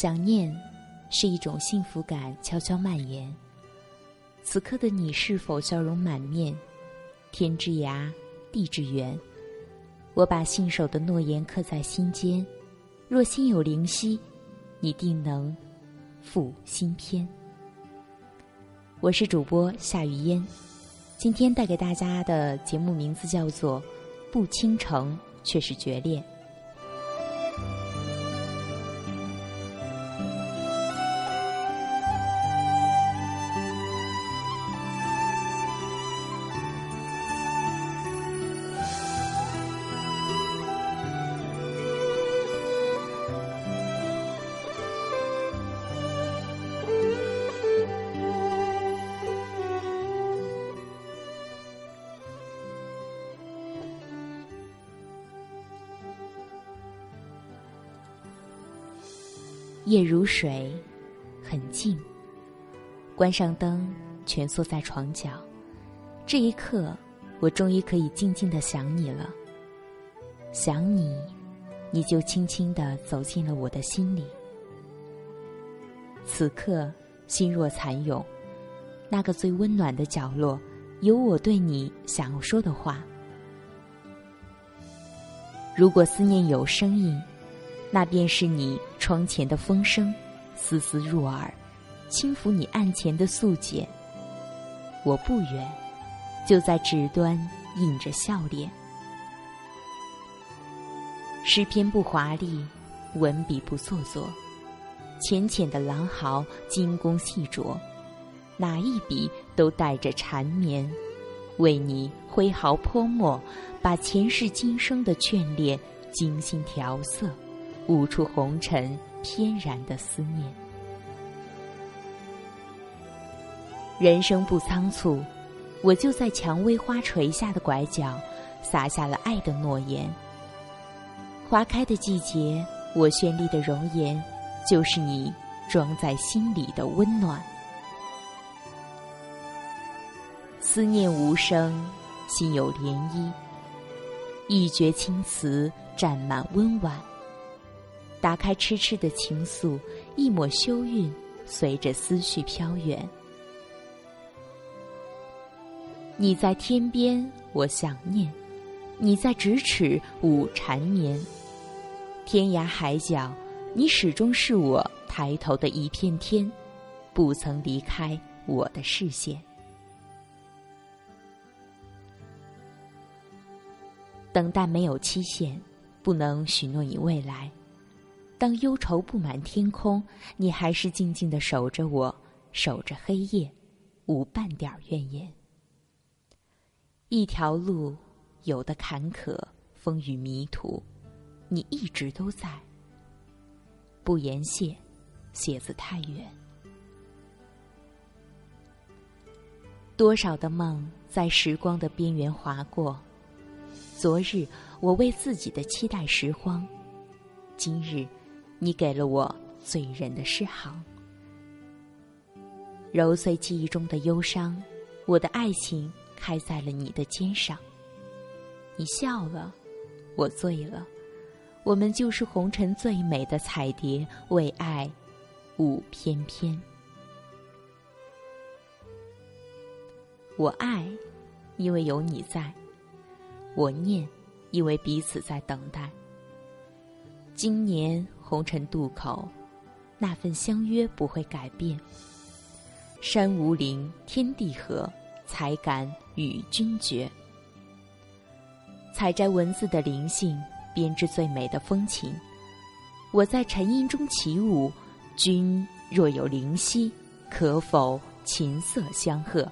想念，是一种幸福感悄悄蔓延。此刻的你是否笑容满面？天之涯，地之缘，我把信守的诺言刻在心间。若心有灵犀，你定能复心篇。我是主播夏雨嫣，今天带给大家的节目名字叫做《不倾城却是决裂》。夜如水，很静。关上灯，蜷缩在床角。这一刻，我终于可以静静的想你了。想你，你就轻轻的走进了我的心里。此刻，心若蚕蛹，那个最温暖的角落，有我对你想要说的话。如果思念有声音。那便是你窗前的风声，丝丝入耳，轻抚你案前的素笺。我不远，就在纸端印着笑脸。诗篇不华丽，文笔不做作，浅浅的狼毫，精工细琢，哪一笔都带着缠绵，为你挥毫泼墨，把前世今生的眷恋精心调色。悟出红尘翩然的思念。人生不仓促，我就在蔷薇花垂下的拐角，撒下了爱的诺言。花开的季节，我绚丽的容颜，就是你装在心里的温暖。思念无声，心有涟漪，一绝青词占满温婉。打开痴痴的情愫，一抹羞韵，随着思绪飘远。你在天边，我想念；你在咫尺，我缠绵。天涯海角，你始终是我抬头的一片天，不曾离开我的视线。等待没有期限，不能许诺你未来。当忧愁布满天空，你还是静静的守着我，守着黑夜，无半点怨言。一条路，有的坎坷，风雨迷途，你一直都在。不言谢，鞋子太远。多少的梦在时光的边缘划过，昨日我为自己的期待拾荒，今日。你给了我醉人的诗行，揉碎记忆中的忧伤，我的爱情开在了你的肩上。你笑了，我醉了，我们就是红尘最美的彩蝶，为爱舞翩翩。我爱，因为有你在；我念，因为彼此在等待。今年。红尘渡口，那份相约不会改变。山无陵，天地合，才敢与君绝。采摘文字的灵性，编织最美的风情。我在沉吟中起舞，君若有灵犀，可否琴瑟相和？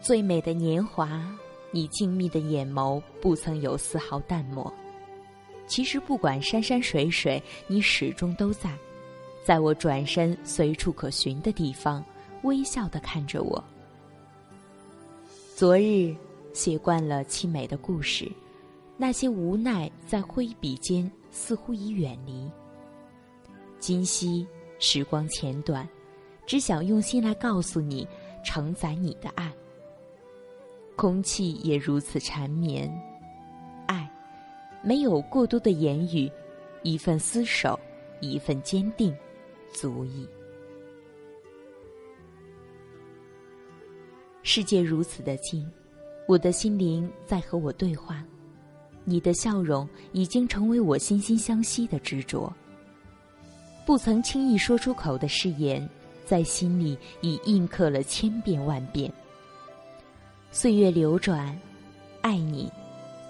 最美的年华，你静谧的眼眸不曾有丝毫淡漠。其实不管山山水水，你始终都在，在我转身随处可寻的地方，微笑的看着我。昨日写惯了凄美的故事，那些无奈在挥笔间似乎已远离。今夕时光浅短，只想用心来告诉你，承载你的爱。空气也如此缠绵。没有过多的言语，一份厮守，一份坚定，足矣。世界如此的近，我的心灵在和我对话。你的笑容已经成为我心心相惜的执着。不曾轻易说出口的誓言，在心里已印刻了千遍万遍。岁月流转，爱你，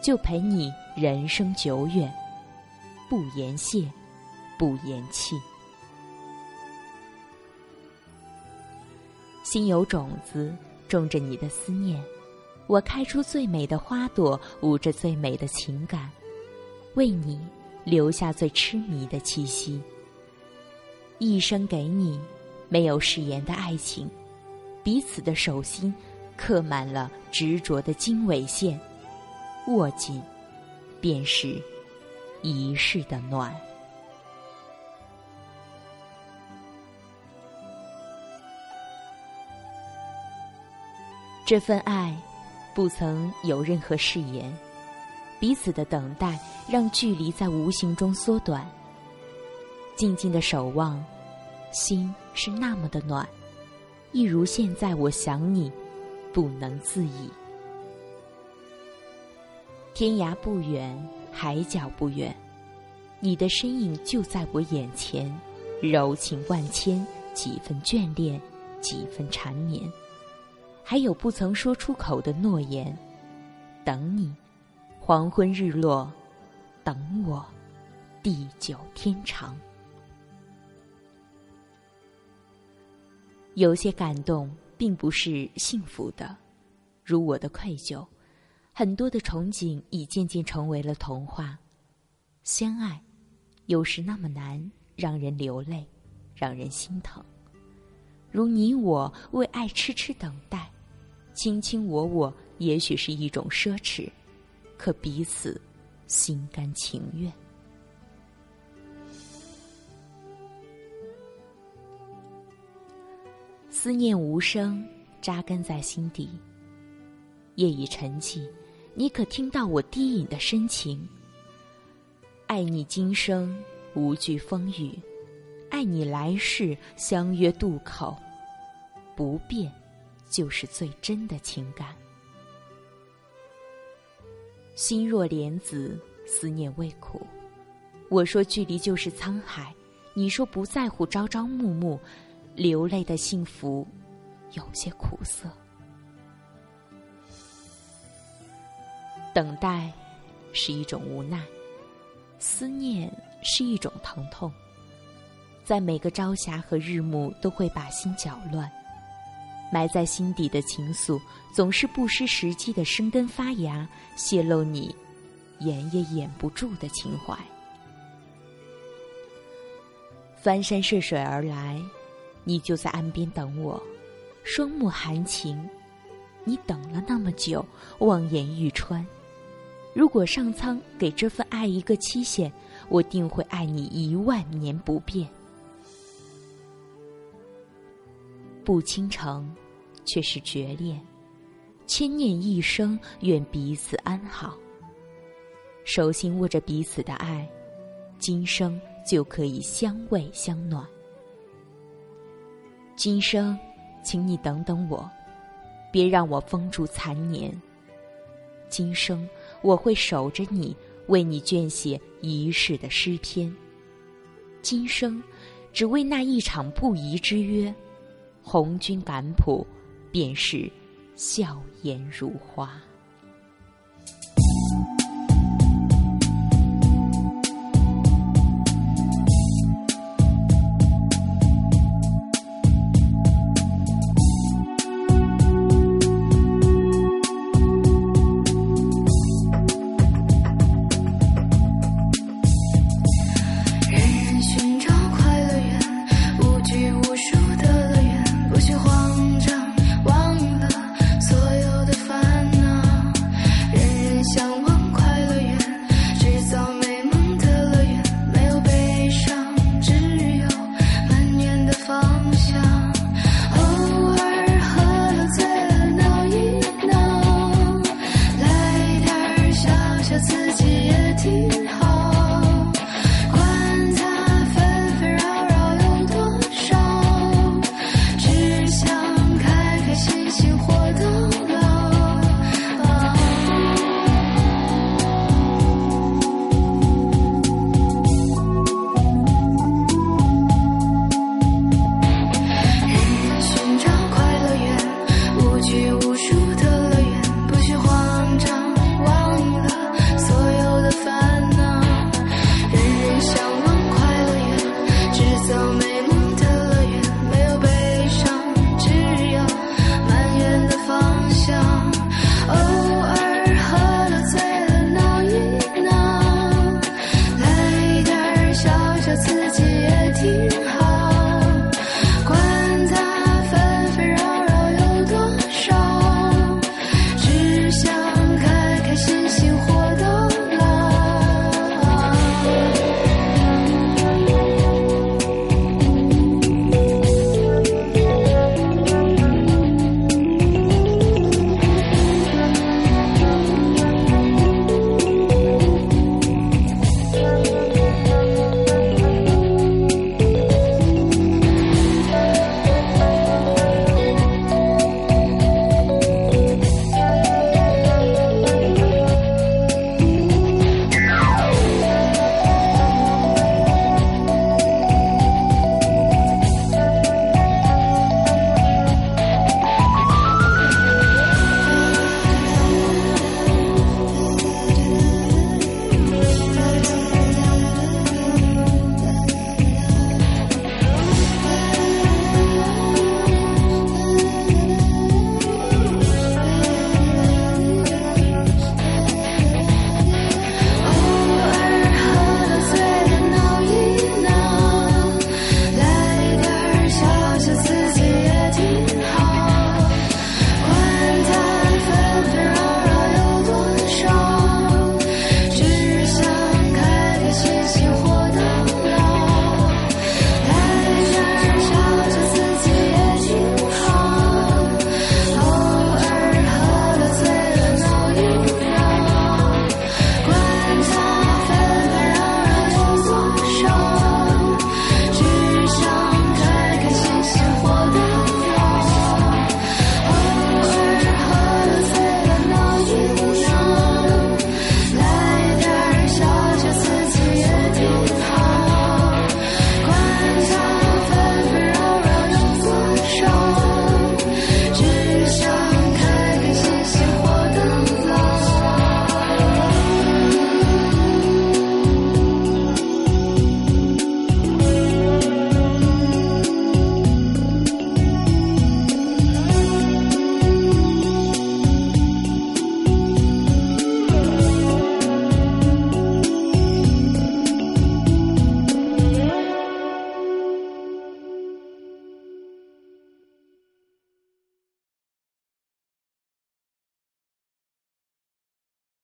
就陪你人生久远，不言谢，不言弃。心有种子，种着你的思念。我开出最美的花朵，舞着最美的情感，为你留下最痴迷的气息。一生给你，没有誓言的爱情，彼此的手心刻满了执着的经纬线，握紧，便是一世的暖。这份爱。不曾有任何誓言，彼此的等待让距离在无形中缩短。静静的守望，心是那么的暖，一如现在我想你，不能自已。天涯不远，海角不远，你的身影就在我眼前，柔情万千，几分眷恋，几分缠绵。还有不曾说出口的诺言，等你，黄昏日落，等我，地久天长。有些感动并不是幸福的，如我的愧疚，很多的憧憬已渐渐成为了童话。相爱，有时那么难，让人流泪，让人心疼。如你我为爱痴痴等待。卿卿我我，也许是一种奢侈，可彼此心甘情愿。思念无声，扎根在心底。夜已沉寂，你可听到我低吟的深情？爱你今生无惧风雨，爱你来世相约渡口，不变。就是最真的情感。心若莲子，思念未苦。我说距离就是沧海，你说不在乎朝朝暮暮，流泪的幸福有些苦涩。等待是一种无奈，思念是一种疼痛，在每个朝霞和日暮都会把心搅乱。埋在心底的情愫，总是不失时机的生根发芽，泄露你掩也掩不住的情怀。翻山涉水而来，你就在岸边等我，双目含情。你等了那么久，望眼欲穿。如果上苍给这份爱一个期限，我定会爱你一万年不变。不倾城，却是绝恋；千念一生，愿彼此安好。手心握着彼此的爱，今生就可以相偎相暖。今生，请你等等我，别让我风烛残年。今生，我会守着你，为你撰写一世的诗篇。今生，只为那一场不移之约。红军赶谱，便是笑颜如花。不输。